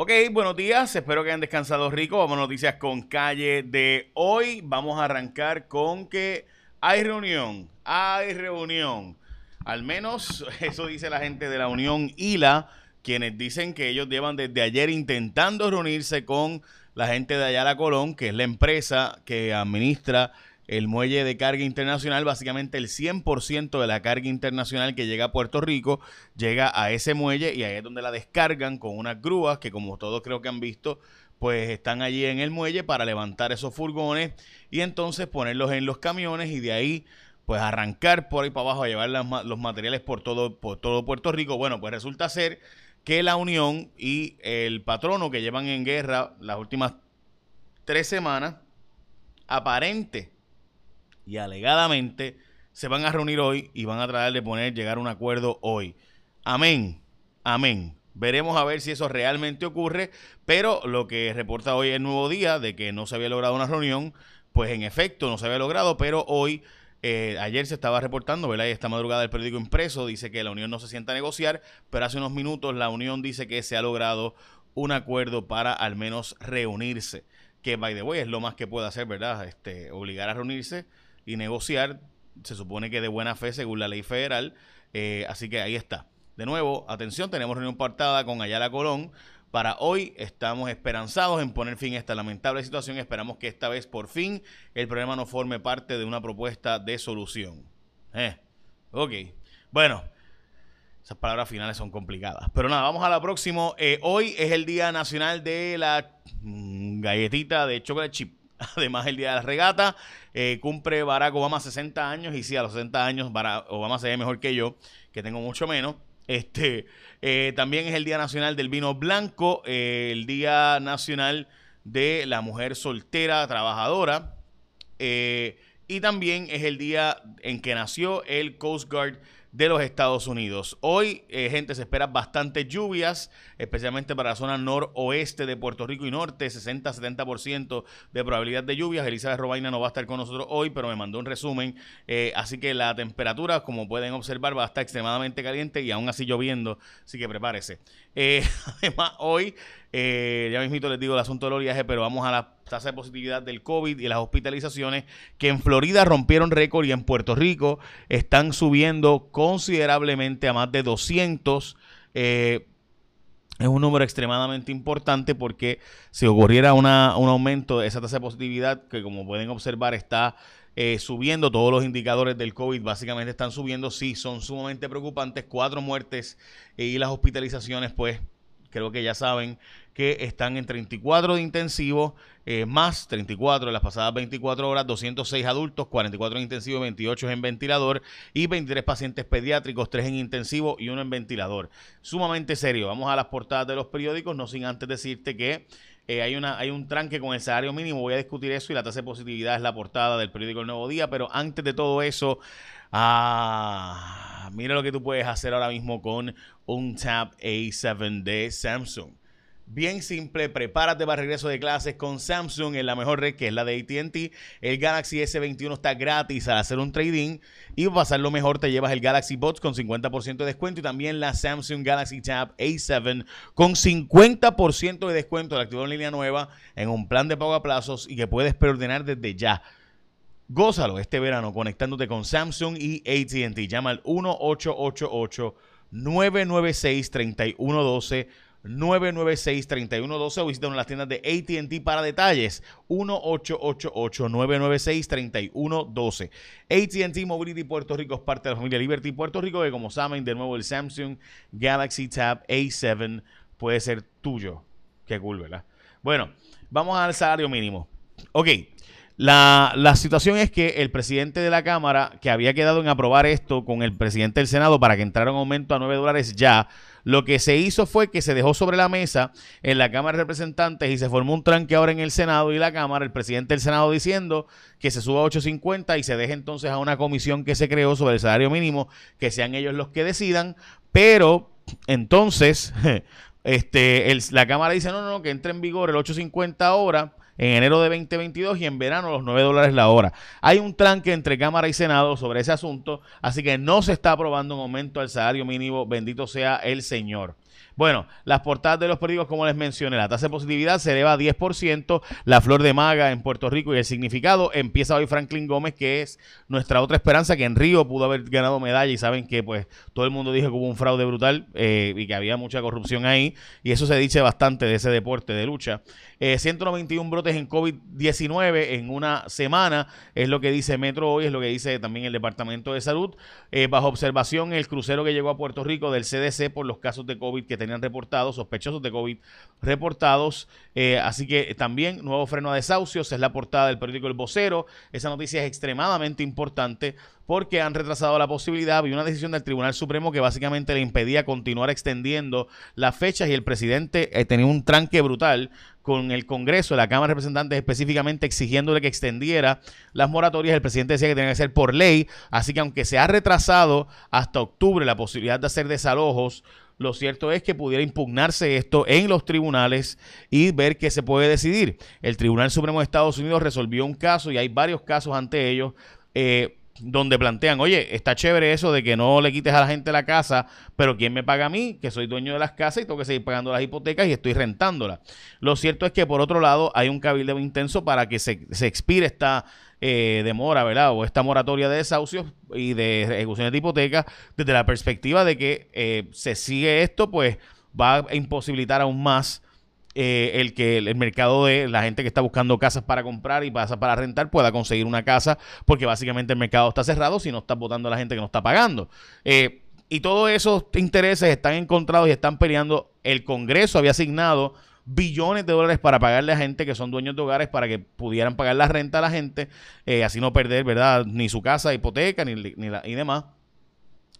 Ok, buenos días, espero que hayan descansado rico. Vamos a noticias con calle de hoy. Vamos a arrancar con que hay reunión, hay reunión. Al menos eso dice la gente de la Unión ILA, quienes dicen que ellos llevan desde ayer intentando reunirse con la gente de Ayala Colón, que es la empresa que administra el muelle de carga internacional, básicamente el 100% de la carga internacional que llega a Puerto Rico llega a ese muelle y ahí es donde la descargan con unas grúas que como todos creo que han visto, pues están allí en el muelle para levantar esos furgones y entonces ponerlos en los camiones y de ahí pues arrancar por ahí para abajo a llevar los materiales por todo, por todo Puerto Rico. Bueno, pues resulta ser que la Unión y el patrono que llevan en guerra las últimas tres semanas, aparente y alegadamente se van a reunir hoy y van a tratar de poner, llegar a un acuerdo hoy. Amén, amén. Veremos a ver si eso realmente ocurre, pero lo que reporta hoy el nuevo día de que no se había logrado una reunión, pues en efecto no se había logrado, pero hoy, eh, ayer se estaba reportando, ¿verdad? Y esta madrugada el periódico impreso dice que la Unión no se sienta a negociar, pero hace unos minutos la Unión dice que se ha logrado un acuerdo para al menos reunirse. Que, by the way, es lo más que puede hacer, ¿verdad? Este, obligar a reunirse y negociar, se supone que de buena fe según la ley federal. Eh, así que ahí está. De nuevo, atención, tenemos reunión portada con Ayala Colón. Para hoy estamos esperanzados en poner fin a esta lamentable situación. Esperamos que esta vez por fin el problema no forme parte de una propuesta de solución. Eh, ok. Bueno, esas palabras finales son complicadas. Pero nada, vamos a la próxima. Eh, hoy es el Día Nacional de la mm, Galletita de Chocolate Chip. Además, el día de la regata eh, cumple Barack Obama 60 años y sí, a los 60 años Obama se ve mejor que yo, que tengo mucho menos. Este, eh, también es el Día Nacional del Vino Blanco, eh, el Día Nacional de la Mujer Soltera Trabajadora y también es el día en que nació el Coast Guard de los Estados Unidos. Hoy, eh, gente, se espera bastantes lluvias, especialmente para la zona noroeste de Puerto Rico y norte, 60-70% de probabilidad de lluvias. Elizabeth Robaina no va a estar con nosotros hoy, pero me mandó un resumen. Eh, así que la temperatura, como pueden observar, va a estar extremadamente caliente y aún así lloviendo, así que prepárese. Eh, además, hoy, ya mismito les digo el asunto del oleaje, pero vamos a la tasa de positividad del COVID y las hospitalizaciones que en Florida rompieron récord y en Puerto Rico están subiendo considerablemente a más de 200. Eh, es un número extremadamente importante porque si ocurriera una, un aumento de esa tasa de positividad, que como pueden observar está eh, subiendo, todos los indicadores del COVID básicamente están subiendo, sí, son sumamente preocupantes, cuatro muertes y las hospitalizaciones, pues creo que ya saben que están en 34 de intensivo, eh, más 34 en las pasadas 24 horas, 206 adultos, 44 en intensivo, 28 en ventilador y 23 pacientes pediátricos, 3 en intensivo y 1 en ventilador. Sumamente serio. Vamos a las portadas de los periódicos, no sin antes decirte que eh, hay, una, hay un tranque con el salario mínimo, voy a discutir eso y la tasa de positividad es la portada del periódico El Nuevo Día, pero antes de todo eso, ah, mira lo que tú puedes hacer ahora mismo con un Tab A7 de Samsung. Bien simple, prepárate para regreso de clases con Samsung en la mejor red que es la de ATT. El Galaxy S21 está gratis al hacer un trading y para pasarlo mejor te llevas el Galaxy Bots con 50% de descuento y también la Samsung Galaxy Tab A7 con 50% de descuento de activo en línea nueva en un plan de pago a plazos y que puedes preordenar desde ya. Gózalo este verano conectándote con Samsung y ATT. Llama al 1888 996 3112 996-3112 o visita las tiendas de ATT para detalles 1-888-996-3112. ATT Mobility Puerto Rico es parte de la familia Liberty Puerto Rico que como saben de nuevo el Samsung Galaxy Tab A7 puede ser tuyo. Qué cool, ¿verdad? Bueno, vamos al salario mínimo. Ok, la, la, situación es que el presidente de la Cámara, que había quedado en aprobar esto con el presidente del Senado para que entrara un aumento a 9 dólares ya, lo que se hizo fue que se dejó sobre la mesa en la Cámara de Representantes y se formó un tranque ahora en el Senado y la Cámara, el presidente del Senado diciendo que se suba a 8.50 y se deje entonces a una comisión que se creó sobre el salario mínimo, que sean ellos los que decidan, pero entonces este, la Cámara dice no, no, no, que entre en vigor el 8.50 ahora en enero de 2022 y en verano los 9 dólares la hora. Hay un tranque entre Cámara y Senado sobre ese asunto, así que no se está aprobando un aumento al salario mínimo, bendito sea el Señor. Bueno, las portadas de los periódicos, como les mencioné, la tasa de positividad se eleva a 10%, la flor de maga en Puerto Rico y el significado. Empieza hoy Franklin Gómez, que es nuestra otra esperanza, que en Río pudo haber ganado medalla y saben que pues todo el mundo dijo que hubo un fraude brutal eh, y que había mucha corrupción ahí y eso se dice bastante de ese deporte de lucha. 191 eh, brotes en COVID-19 en una semana, es lo que dice Metro hoy, es lo que dice también el Departamento de Salud. Eh, bajo observación, el crucero que llegó a Puerto Rico del CDC por los casos de COVID que tenían reportados, sospechosos de COVID reportados. Eh, así que también nuevo freno a desahucios, es la portada del periódico El Vocero. Esa noticia es extremadamente importante porque han retrasado la posibilidad y una decisión del Tribunal Supremo que básicamente le impedía continuar extendiendo las fechas y el presidente tenía un tranque brutal con el Congreso, la Cámara de Representantes específicamente exigiéndole que extendiera las moratorias. El presidente decía que tenía que ser por ley, así que aunque se ha retrasado hasta octubre la posibilidad de hacer desalojos, lo cierto es que pudiera impugnarse esto en los tribunales y ver qué se puede decidir. El Tribunal Supremo de Estados Unidos resolvió un caso y hay varios casos ante ellos. Eh, donde plantean, oye, está chévere eso de que no le quites a la gente la casa, pero ¿quién me paga a mí? Que soy dueño de las casas y tengo que seguir pagando las hipotecas y estoy rentándolas. Lo cierto es que por otro lado hay un cabildo intenso para que se, expire esta eh, demora, ¿verdad? O esta moratoria de desahucios y de ejecuciones de hipotecas desde la perspectiva de que eh, se sigue esto, pues va a imposibilitar aún más eh, el que el, mercado de la gente que está buscando casas para comprar y pasa para rentar pueda conseguir una casa, porque básicamente el mercado está cerrado si no está votando a la gente que no está pagando. Eh, y todos esos intereses están encontrados y están peleando. El Congreso había asignado billones de dólares para pagarle a gente que son dueños de hogares para que pudieran pagar la renta a la gente, eh, así no perder, ¿verdad? Ni su casa, hipoteca, ni, ni la, y demás.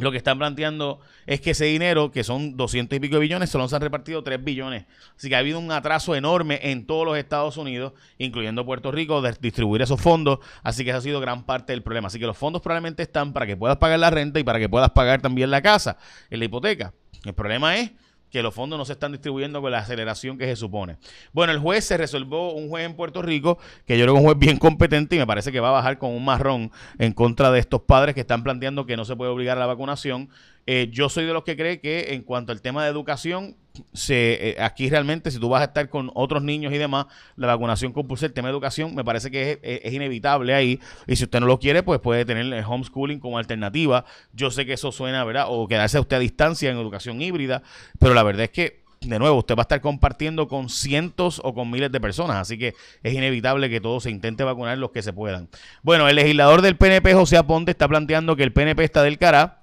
Lo que están planteando es que ese dinero, que son 200 y pico de billones, solo se han repartido 3 billones. Así que ha habido un atraso enorme en todos los Estados Unidos, incluyendo Puerto Rico, de distribuir esos fondos. Así que esa ha sido gran parte del problema. Así que los fondos probablemente están para que puedas pagar la renta y para que puedas pagar también la casa, en la hipoteca. El problema es que los fondos no se están distribuyendo con la aceleración que se supone. Bueno, el juez se resolvió un juez en Puerto Rico, que yo creo que es un juez bien competente y me parece que va a bajar con un marrón en contra de estos padres que están planteando que no se puede obligar a la vacunación eh, yo soy de los que cree que en cuanto al tema de educación, se, eh, aquí realmente si tú vas a estar con otros niños y demás, la vacunación compulsa el tema de educación me parece que es, inevitable ahí. Y si usted no lo quiere, pues puede tener el homeschooling como alternativa. Yo sé que eso suena, ¿verdad? O quedarse usted a distancia en educación híbrida, pero la verdad es que de nuevo, usted va a estar compartiendo con cientos o con miles de personas, así que es inevitable que todo se intente vacunar los que se puedan. Bueno, el legislador del PNP, José Aponte, está planteando que el PNP está del cara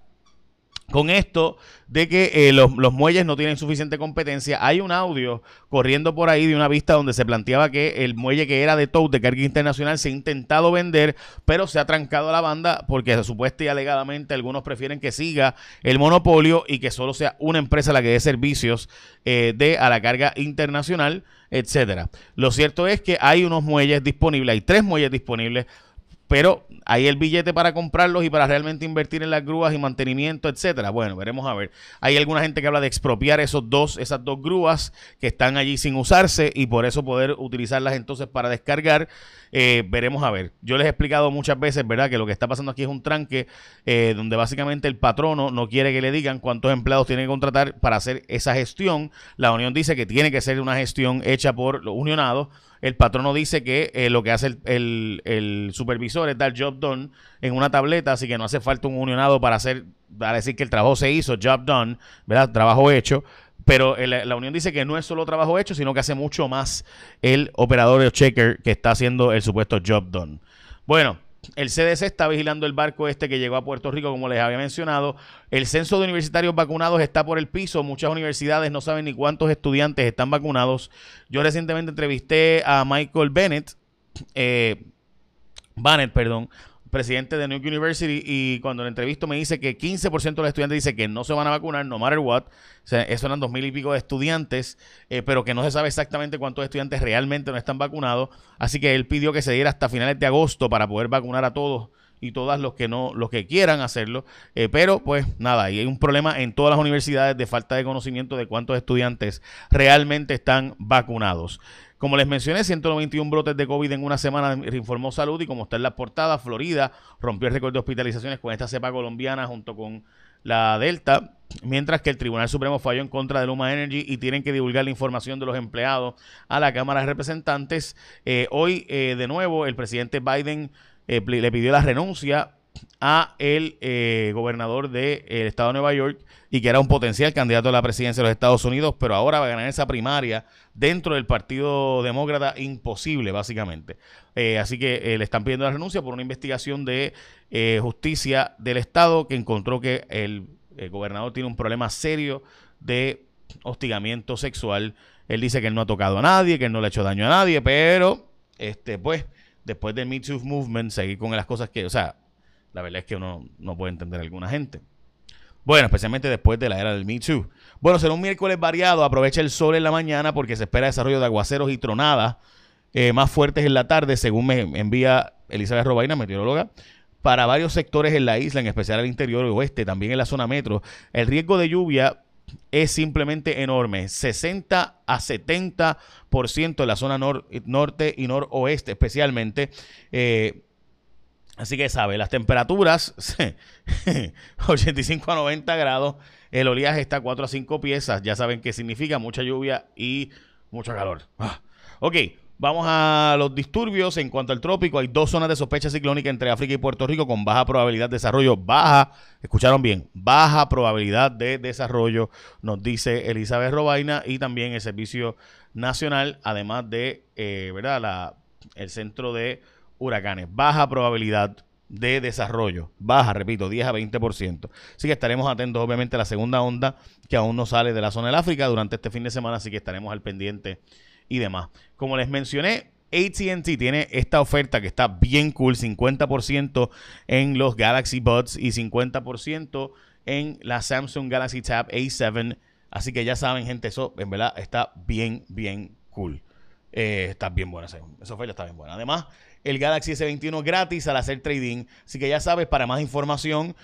con esto de que eh, los, muelles no tienen suficiente competencia. Hay un audio corriendo por ahí de una vista donde se planteaba que el muelle que era de tow de carga internacional se ha intentado vender, pero se ha trancado la banda porque supuestamente y alegadamente algunos prefieren que siga el monopolio y que solo sea una empresa la que dé servicios eh, de a la carga internacional, etcétera. Lo cierto es que hay unos muelles disponibles, hay tres muelles disponibles pero hay el billete para comprarlos y para realmente invertir en las grúas y mantenimiento, etcétera. Bueno, veremos a ver. Hay alguna gente que habla de expropiar esos dos, esas dos grúas que están allí sin usarse y por eso poder utilizarlas entonces para descargar. Eh, veremos a ver. Yo les he explicado muchas veces, ¿verdad?, que lo que está pasando aquí es un tranque eh, donde básicamente el patrono no quiere que le digan cuántos empleados tiene que contratar para hacer esa gestión. La Unión dice que tiene que ser una gestión hecha por los unionados el patrono dice que eh, lo que hace el, supervisor es dar job done en una tableta, así que no hace falta un unionado para hacer, para decir que el trabajo se hizo, job done, ¿verdad? Trabajo hecho. Pero la unión dice que no es solo trabajo hecho, sino que hace mucho más el operador o checker que está haciendo el supuesto job done. Bueno, el CDC está vigilando el barco este que llegó a Puerto Rico, como les había mencionado. El censo de universitarios vacunados está por el piso. Muchas universidades no saben ni cuántos estudiantes están vacunados. Yo recientemente entrevisté a Michael Bennett, eh, perdón, presidente de New York University, y cuando le entrevisto me dice que 15% de los estudiantes dice que no se van a vacunar, no matter what. O eso eran dos mil y pico de estudiantes, eh, pero que no se sabe exactamente cuántos estudiantes realmente no están vacunados. Así que él pidió que se diera hasta finales de agosto para poder vacunar a todos y todas los que no, los que quieran hacerlo. Eh, pero, pues nada, y hay un problema en todas las universidades de falta de conocimiento de cuántos estudiantes realmente están vacunados. Como les mencioné, 191 brotes de COVID en una semana, informó Salud y como está en la portada, Florida rompió el récord de hospitalizaciones con esta cepa colombiana junto con la Delta, mientras que el Tribunal Supremo falló en contra de Luma Energy y tienen que divulgar la información de los empleados a la Cámara de Representantes. Eh, hoy, eh, de nuevo, el presidente Biden eh, le pidió la renuncia a el gobernador del estado de Nueva York y que era un potencial candidato a la presidencia de los Estados Unidos, pero ahora va a ganar esa primaria dentro del Partido Demócrata, imposible básicamente. así que le están pidiendo la renuncia por una investigación de justicia del estado que encontró que el el gobernador tiene un problema serio de hostigamiento sexual. Él dice que él no ha tocado a nadie, que él no le ha hecho daño a nadie, pero este, pues, después del Me Too Movement, seguir con las cosas que, o sea, la verdad es que uno no puede entender a alguna gente. Bueno, especialmente después de la era del Me Too. Bueno, será un miércoles variado. Aprovecha el sol en la mañana porque se espera desarrollo de aguaceros y tronadas eh, más fuertes en la tarde, según me envía Elizabeth Robaina, meteoróloga para varios sectores en la isla, en especial el interior oeste, también en la zona metro, el riesgo de lluvia es simplemente enorme. 60 a 70% en la zona norte y noroeste especialmente. Eh, así que sabe, las temperaturas 85 a 90 grados, el oleaje está a 4 a 5 piezas, ya saben qué significa mucha lluvia y mucho calor. Ah, ok, Vamos a los disturbios. En cuanto al trópico, hay dos zonas de sospecha ciclónica entre África y Puerto Rico con baja probabilidad de desarrollo. Baja, escucharon bien, baja probabilidad de desarrollo, nos dice Elizabeth Robaina y también el Servicio Nacional, además de, eh, ¿verdad? La, el Centro de Huracanes. Baja probabilidad de desarrollo. Baja, repito, 10 a 20%. Así que estaremos atentos, obviamente, a la segunda onda que aún no sale de la zona del África durante este fin de semana, así que estaremos al pendiente y demás. Como les mencioné, ATT tiene esta oferta que está bien cool, 50% en los Galaxy Buds y 50% en la Samsung Galaxy Tab A7. Así que ya saben, gente, eso en verdad está bien, bien cool. Eh, está bien buena, esa oferta está bien buena. Además, el Galaxy S21 gratis al hacer trading. Así que ya sabes, para más información,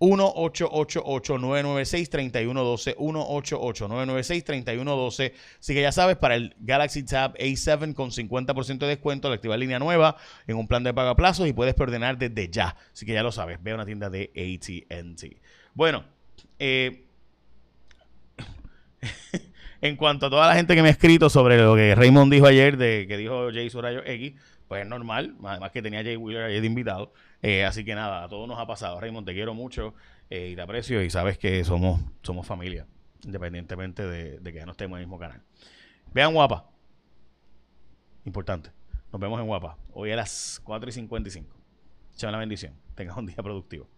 1-888-996-3112. 1-888-996-3112. Así que ya sabes, para el Galaxy Tab A7 con 50% de descuento, al activar línea nueva en un plan de pago a plazos y puedes preordenar desde ya. Así que ya lo sabes, ve a una tienda de ATT. Bueno, eh, en cuanto a toda la gente que me ha escrito sobre lo que Raymond dijo ayer, de que dijo Jay Surayo X, pues es normal, además que tenía Jay Wheeler ayer de invitado. Eh, así que nada, a todos nos ha pasado. Raymond, te quiero mucho eh, y te aprecio y sabes que somos, somos familia, independientemente de, que ya no estemos en el mismo canal. Vean guapa. Importante. Nos vemos en guapa. Hoy a las 4 y 55. Echa la bendición. Tengas un día productivo.